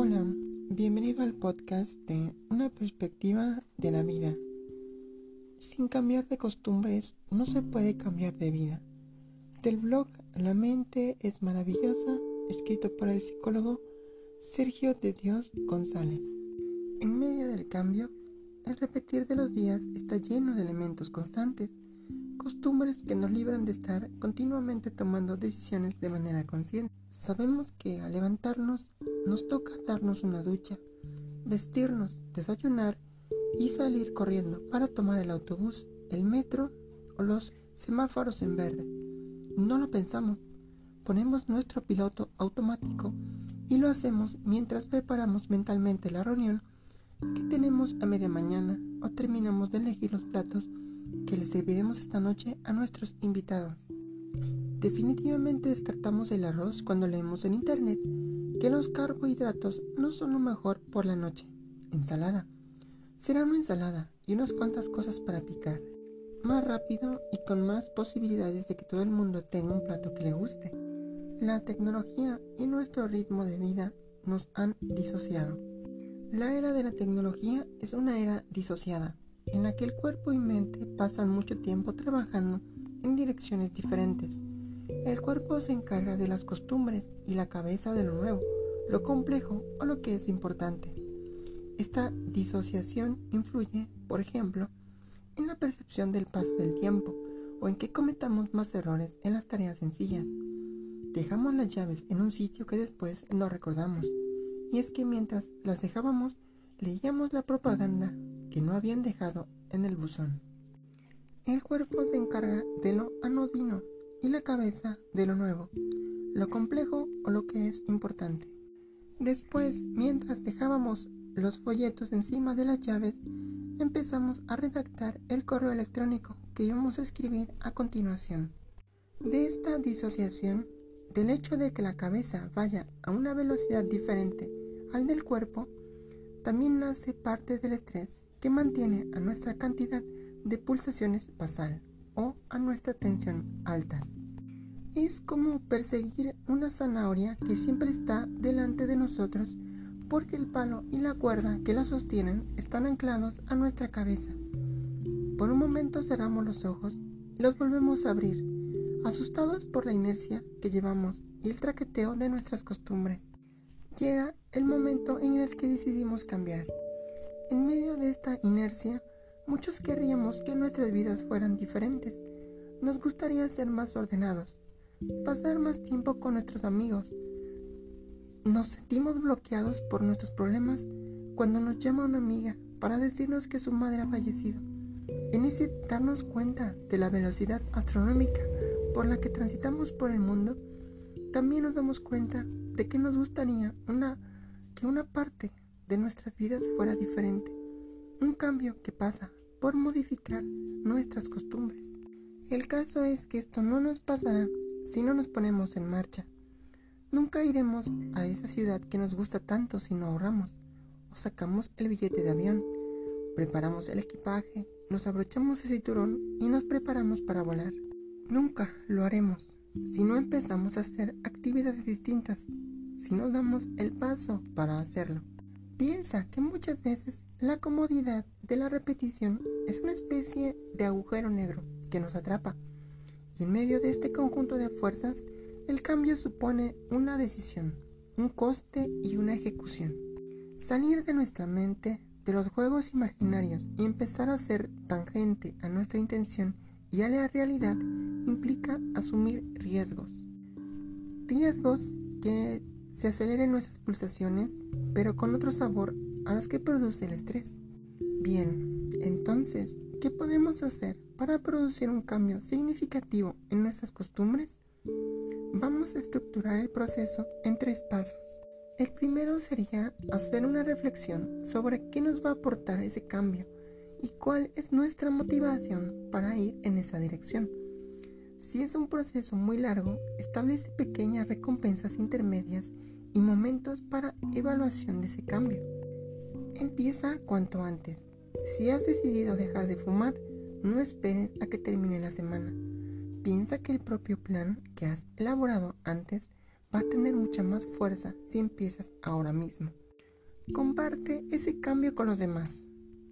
Hola, bienvenido al podcast de Una perspectiva de la vida. Sin cambiar de costumbres no se puede cambiar de vida. Del blog La mente es maravillosa, escrito por el psicólogo Sergio de Dios González. En medio del cambio, el repetir de los días está lleno de elementos constantes, costumbres que nos libran de estar continuamente tomando decisiones de manera consciente. Sabemos que al levantarnos nos toca darnos una ducha, vestirnos, desayunar y salir corriendo para tomar el autobús, el metro o los semáforos en verde. No lo pensamos, ponemos nuestro piloto automático y lo hacemos mientras preparamos mentalmente la reunión que tenemos a media mañana o terminamos de elegir los platos que le serviremos esta noche a nuestros invitados. Definitivamente descartamos el arroz cuando leemos en internet que los carbohidratos no son lo mejor por la noche. Ensalada. Será una ensalada y unas cuantas cosas para picar. Más rápido y con más posibilidades de que todo el mundo tenga un plato que le guste. La tecnología y nuestro ritmo de vida nos han disociado. La era de la tecnología es una era disociada, en la que el cuerpo y mente pasan mucho tiempo trabajando en direcciones diferentes. El cuerpo se encarga de las costumbres y la cabeza de lo nuevo, lo complejo o lo que es importante. Esta disociación influye, por ejemplo, en la percepción del paso del tiempo o en que cometamos más errores en las tareas sencillas. Dejamos las llaves en un sitio que después no recordamos. Y es que mientras las dejábamos, leíamos la propaganda que no habían dejado en el buzón. El cuerpo se encarga de lo anodino y la cabeza de lo nuevo, lo complejo o lo que es importante. Después, mientras dejábamos los folletos encima de las llaves, empezamos a redactar el correo electrónico que íbamos a escribir a continuación. De esta disociación, del hecho de que la cabeza vaya a una velocidad diferente al del cuerpo, también nace parte del estrés que mantiene a nuestra cantidad de pulsaciones basal o a nuestra tensión altas. Es como perseguir una zanahoria que siempre está delante de nosotros porque el palo y la cuerda que la sostienen están anclados a nuestra cabeza. Por un momento cerramos los ojos y los volvemos a abrir, asustados por la inercia que llevamos y el traqueteo de nuestras costumbres. Llega el momento en el que decidimos cambiar. En medio de esta inercia, muchos querríamos que nuestras vidas fueran diferentes. Nos gustaría ser más ordenados, pasar más tiempo con nuestros amigos. Nos sentimos bloqueados por nuestros problemas cuando nos llama una amiga para decirnos que su madre ha fallecido. En ese darnos cuenta de la velocidad astronómica por la que transitamos por el mundo, también nos damos cuenta de que nos gustaría una, que una parte de nuestras vidas fuera diferente. Un cambio que pasa por modificar nuestras costumbres. El caso es que esto no nos pasará si no nos ponemos en marcha. Nunca iremos a esa ciudad que nos gusta tanto si no ahorramos o sacamos el billete de avión, preparamos el equipaje, nos abrochamos el cinturón y nos preparamos para volar. Nunca lo haremos si no empezamos a hacer actividades distintas, si no damos el paso para hacerlo. Piensa que muchas veces la comodidad de la repetición es una especie de agujero negro que nos atrapa. Y en medio de este conjunto de fuerzas, el cambio supone una decisión, un coste y una ejecución. Salir de nuestra mente, de los juegos imaginarios y empezar a ser tangente a nuestra intención y a la realidad implica asumir riesgos. Riesgos que se aceleren nuestras pulsaciones, pero con otro sabor a los que produce el estrés. Bien, entonces, ¿qué podemos hacer para producir un cambio significativo en nuestras costumbres? Vamos a estructurar el proceso en tres pasos. El primero sería hacer una reflexión sobre qué nos va a aportar ese cambio y cuál es nuestra motivación para ir en esa dirección. Si es un proceso muy largo, establece pequeñas recompensas intermedias y momentos para evaluación de ese cambio. Empieza cuanto antes. Si has decidido dejar de fumar, no esperes a que termine la semana. Piensa que el propio plan que has elaborado antes va a tener mucha más fuerza si empiezas ahora mismo. Comparte ese cambio con los demás.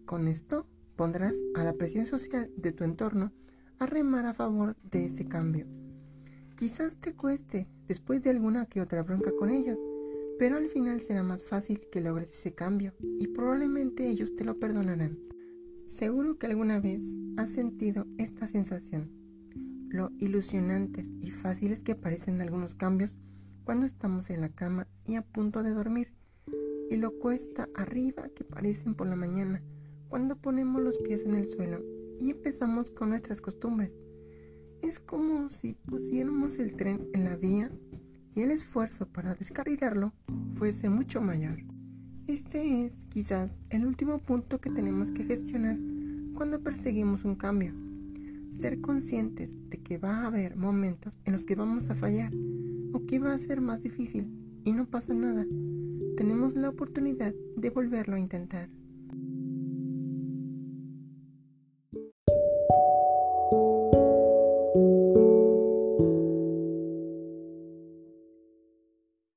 Con esto pondrás a la presión social de tu entorno a remar a favor de ese cambio. Quizás te cueste después de alguna que otra bronca con ellos, pero al final será más fácil que logres ese cambio y probablemente ellos te lo perdonarán. Seguro que alguna vez has sentido esta sensación, lo ilusionantes y fáciles que parecen algunos cambios cuando estamos en la cama y a punto de dormir, y lo cuesta arriba que parecen por la mañana cuando ponemos los pies en el suelo y empezamos con nuestras costumbres. Es como si pusiéramos el tren en la vía y el esfuerzo para descarrilarlo fuese mucho mayor. Este es quizás el último punto que tenemos que gestionar cuando perseguimos un cambio. Ser conscientes de que va a haber momentos en los que vamos a fallar o que va a ser más difícil y no pasa nada. Tenemos la oportunidad de volverlo a intentar.